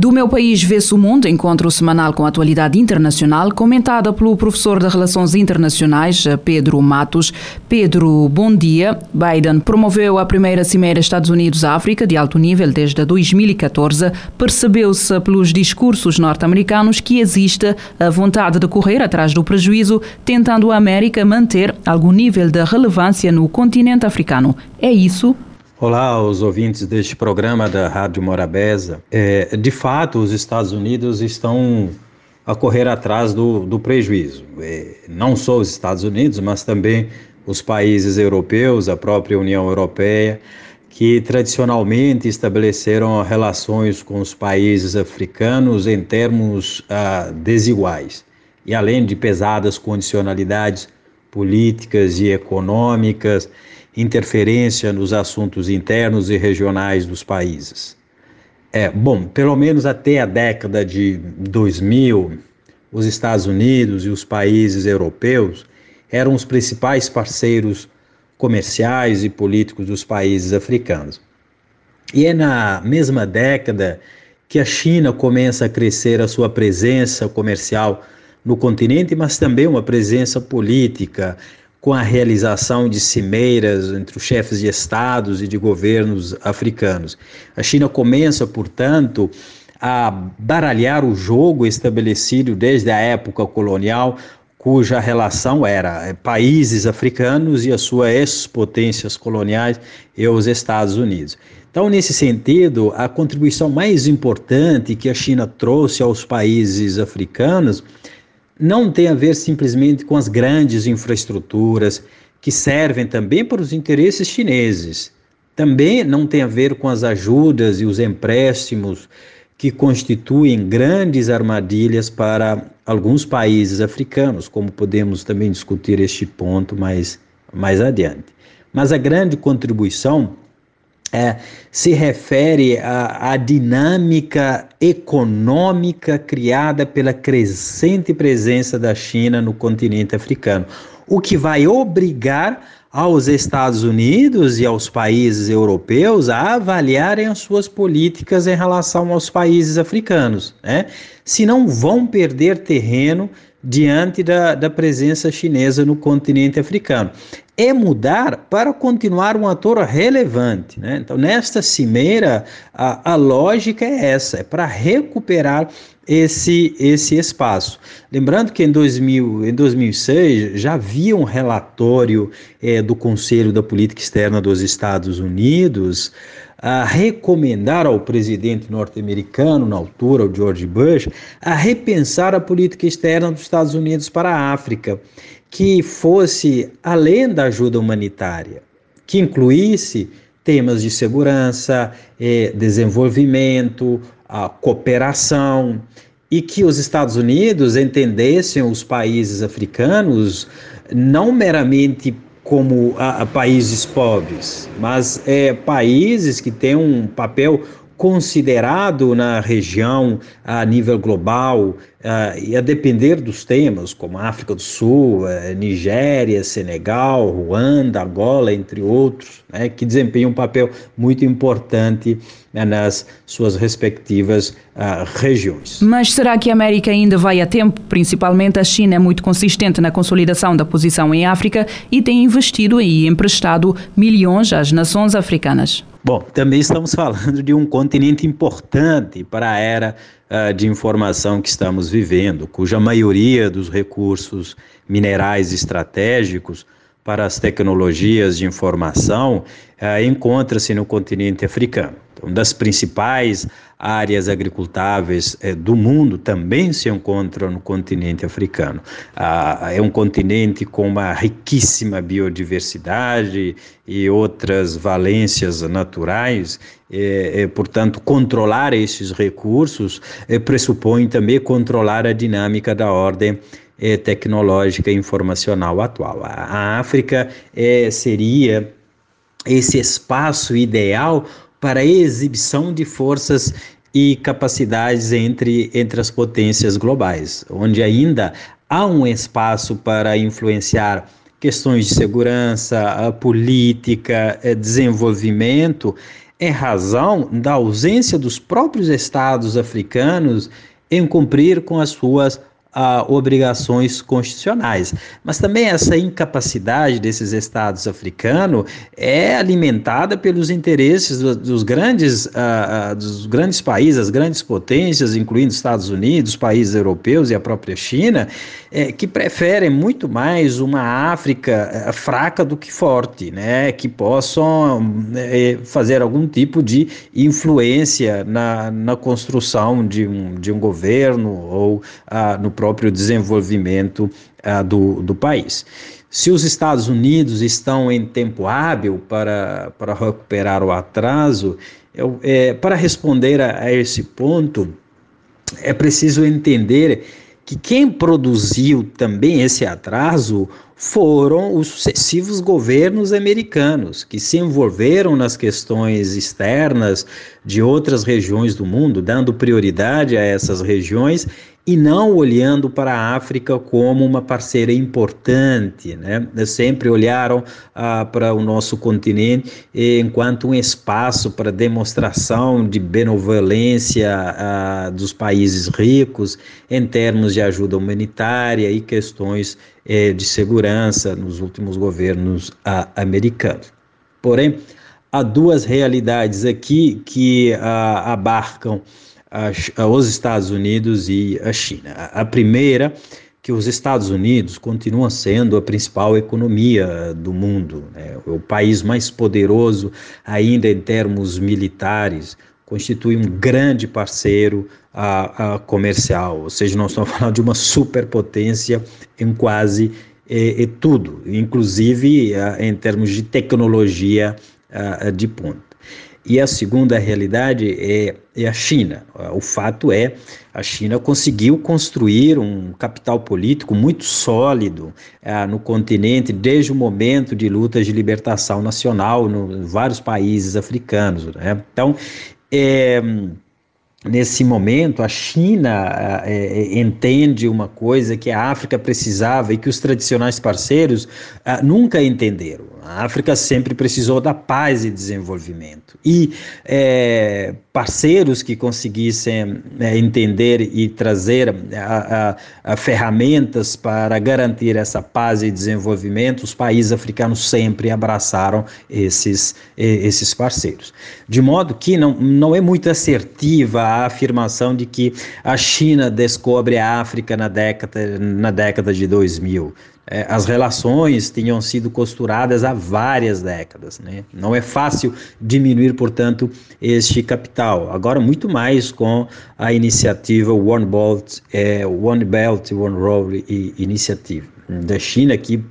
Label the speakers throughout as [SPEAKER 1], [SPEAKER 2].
[SPEAKER 1] Do meu país vê-se o mundo, encontro semanal com a atualidade internacional, comentada pelo professor de Relações Internacionais, Pedro Matos. Pedro, bom dia. Biden promoveu a primeira cimeira Estados Unidos-África de alto nível desde 2014. Percebeu-se pelos discursos norte-americanos que existe a vontade de correr atrás do prejuízo, tentando a América manter algum nível de relevância no continente africano. É isso?
[SPEAKER 2] Olá aos ouvintes deste programa da Rádio Morabeza. É, de fato, os Estados Unidos estão a correr atrás do, do prejuízo. É, não só os Estados Unidos, mas também os países europeus, a própria União Europeia, que tradicionalmente estabeleceram relações com os países africanos em termos ah, desiguais. E além de pesadas condicionalidades políticas e econômicas, interferência nos assuntos internos e regionais dos países. É, bom, pelo menos até a década de 2000, os Estados Unidos e os países europeus eram os principais parceiros comerciais e políticos dos países africanos. E é na mesma década que a China começa a crescer a sua presença comercial no continente, mas também uma presença política com a realização de cimeiras entre os chefes de estados e de governos africanos. A China começa, portanto, a baralhar o jogo estabelecido desde a época colonial, cuja relação era países africanos e as suas ex-potências coloniais e os Estados Unidos. Então, nesse sentido, a contribuição mais importante que a China trouxe aos países africanos não tem a ver simplesmente com as grandes infraestruturas que servem também para os interesses chineses. Também não tem a ver com as ajudas e os empréstimos que constituem grandes armadilhas para alguns países africanos, como podemos também discutir este ponto mais, mais adiante. Mas a grande contribuição é, se refere à, à, dinâmica econômica criada pela crescente presença da China no continente africano, o que vai obrigar aos Estados Unidos e aos países europeus a avaliarem as suas políticas em relação aos países africanos, né? se não vão perder terreno diante da, da presença chinesa no continente africano é mudar para continuar um ator relevante. Né? Então, nesta cimeira, a, a lógica é essa: é para recuperar esse, esse espaço. Lembrando que em, 2000, em 2006 já havia um relatório é, do Conselho da Política Externa dos Estados Unidos a recomendar ao presidente norte-americano, na altura, o George Bush, a repensar a política externa dos Estados Unidos para a África que fosse além da ajuda humanitária, que incluísse temas de segurança, eh, desenvolvimento, a cooperação, e que os Estados Unidos entendessem os países africanos não meramente como a, a países pobres, mas é, países que têm um papel considerado na região a nível global uh, e a depender dos temas, como África do Sul, uh, Nigéria, Senegal, Ruanda, Angola, entre outros, né, que desempenham um papel muito importante uh, nas suas respectivas ah, regiões.
[SPEAKER 1] Mas será que a América ainda vai a tempo? Principalmente a China é muito consistente na consolidação da posição em África e tem investido e emprestado milhões às nações africanas.
[SPEAKER 2] Bom, também estamos falando de um continente importante para a era uh, de informação que estamos vivendo, cuja maioria dos recursos minerais estratégicos para as tecnologias de informação uh, encontra-se no continente africano. Uma das principais áreas agricultáveis eh, do mundo também se encontram no continente africano. Ah, é um continente com uma riquíssima biodiversidade e outras valências naturais, eh, eh, portanto, controlar esses recursos eh, pressupõe também controlar a dinâmica da ordem eh, tecnológica e informacional atual. A, a África eh, seria esse espaço ideal para exibição de forças e capacidades entre, entre as potências globais, onde ainda há um espaço para influenciar questões de segurança, política, eh, desenvolvimento, é razão da ausência dos próprios estados africanos em cumprir com as suas a obrigações constitucionais. Mas também essa incapacidade desses estados africanos é alimentada pelos interesses do, dos grandes, uh, dos grandes países, as grandes potências, incluindo Estados Unidos, países europeus e a própria China, é, que preferem muito mais uma África uh, fraca do que forte, né, que possam uh, fazer algum tipo de influência na, na construção de um, de um governo ou no próprio desenvolvimento uh, do, do país. Se os Estados Unidos estão em tempo hábil para, para recuperar o atraso, eu, é, para responder a, a esse ponto, é preciso entender que quem produziu também esse atraso foram os sucessivos governos americanos, que se envolveram nas questões externas de outras regiões do mundo, dando prioridade a essas regiões e não olhando para a África como uma parceira importante, né? Sempre olharam ah, para o nosso continente enquanto um espaço para demonstração de benevolência ah, dos países ricos em termos de ajuda humanitária e questões eh, de segurança nos últimos governos ah, americanos. Porém, há duas realidades aqui que ah, abarcam os Estados Unidos e a China. A primeira, que os Estados Unidos continuam sendo a principal economia do mundo, né? o país mais poderoso ainda em termos militares, constitui um grande parceiro a, a comercial, ou seja, nós estamos falando de uma superpotência em quase e, e tudo, inclusive a, em termos de tecnologia a, de ponta. E a segunda realidade é, é a China. O fato é, a China conseguiu construir um capital político muito sólido é, no continente desde o momento de lutas de libertação nacional em vários países africanos. Né? Então, é, nesse momento, a China é, entende uma coisa que a África precisava e que os tradicionais parceiros é, nunca entenderam. A África sempre precisou da paz e desenvolvimento. E é, parceiros que conseguissem é, entender e trazer a, a, a ferramentas para garantir essa paz e desenvolvimento, os países africanos sempre abraçaram esses, esses parceiros. De modo que não, não é muito assertiva a afirmação de que a China descobre a África na década, na década de 2000. É, as relações tinham sido costuradas há várias décadas. Né? Não é fácil diminuir, portanto, este capital. Agora, muito mais com a iniciativa One Belt, é, One Belt, One Road Initiative da China, que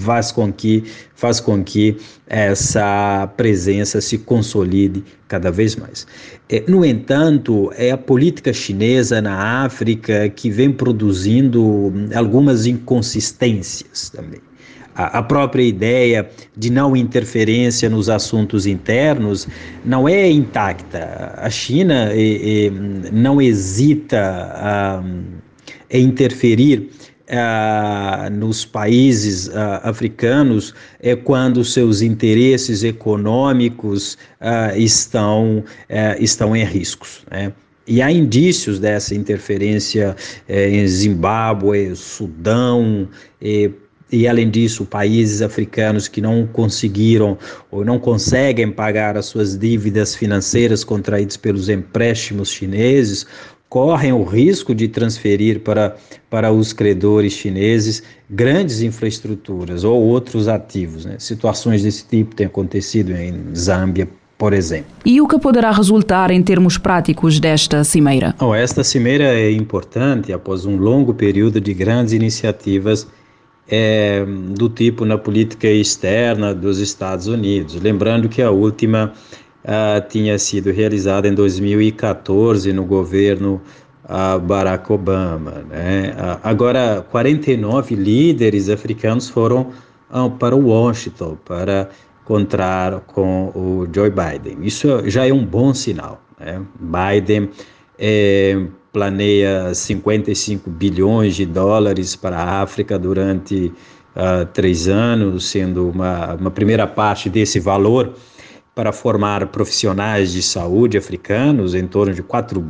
[SPEAKER 2] faz com que faz com que essa presença se consolide cada vez mais. É, no entanto, é a política chinesa na África que vem produzindo algumas inconsistências também. A própria ideia de não interferência nos assuntos internos não é intacta. A China não hesita em interferir ah, nos países ah, africanos é quando seus interesses econômicos ah, estão, estão em riscos. Né? E há indícios dessa interferência em Zimbábue, Sudão, e além disso, países africanos que não conseguiram ou não conseguem pagar as suas dívidas financeiras contraídas pelos empréstimos chineses correm o risco de transferir para, para os credores chineses grandes infraestruturas ou outros ativos. Né? Situações desse tipo têm acontecido em Zâmbia, por exemplo.
[SPEAKER 1] E o que poderá resultar em termos práticos desta cimeira?
[SPEAKER 2] Oh, esta cimeira é importante após um longo período de grandes iniciativas é, do tipo na política externa dos Estados Unidos. Lembrando que a última uh, tinha sido realizada em 2014 no governo uh, Barack Obama. Né? Uh, agora, 49 líderes africanos foram para Washington para encontrar com o Joe Biden. Isso já é um bom sinal. Né? Biden é, planeia 55 bilhões de dólares para a África durante uh, três anos, sendo uma, uma primeira parte desse valor para formar profissionais de saúde africanos, em torno de 4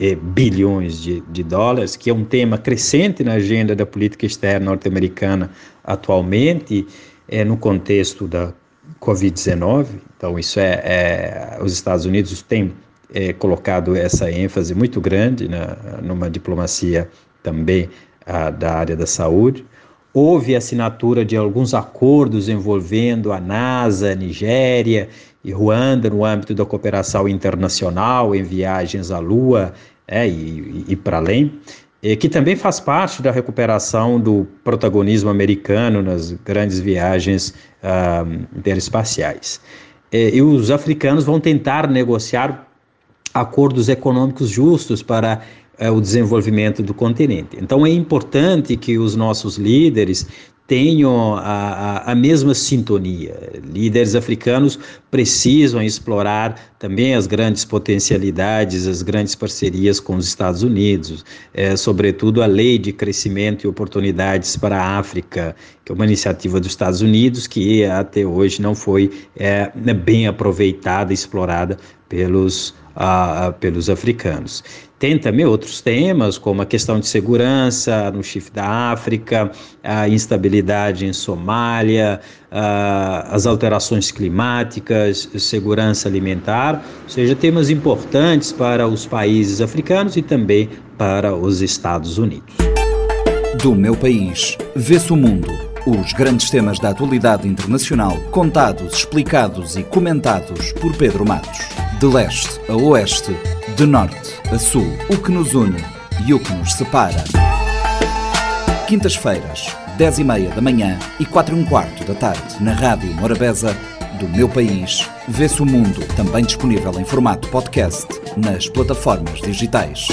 [SPEAKER 2] eh, bilhões de, de, dólares, que é um tema crescente na agenda da política externa norte-americana atualmente, é, no contexto da Covid-19. Então, isso é, é, os Estados Unidos têm é, colocado essa ênfase muito grande na, numa diplomacia também a, da área da saúde. Houve assinatura de alguns acordos envolvendo a NASA, a Nigéria e Ruanda no âmbito da cooperação internacional em viagens à Lua é, e, e para além, que também faz parte da recuperação do protagonismo americano nas grandes viagens uh, interespaciais. e os africanos vão tentar negociar acordos econômicos justos para uh, o desenvolvimento do continente. Então é importante que os nossos líderes tenham a, a, a, mesma sintonia. Líderes africanos precisam explorar também as grandes potencialidades, as grandes parcerias com os Estados Unidos, é, sobretudo a Lei de Crescimento e Oportunidades para a África, que é uma iniciativa dos Estados Unidos que até hoje não foi é, bem aproveitada, explorada pelos ah, pelos africanos. Tem também outros temas, como a questão de segurança no chifre da África, a instabilidade em Somália, as alterações climáticas, segurança alimentar, ou seja, temas importantes para os países africanos e também para os Estados Unidos.
[SPEAKER 3] Do meu país, vê-se o mundo. Os grandes temas da atualidade internacional, contados, explicados e comentados por Pedro Matos. De leste a oeste, de norte a sul, o que nos une e o que nos separa. Quintas-feiras, 10 e meia da manhã e 4 e um quarto da tarde, na Rádio Morabeza, do meu país, vê-se o mundo, também disponível em formato podcast nas plataformas digitais.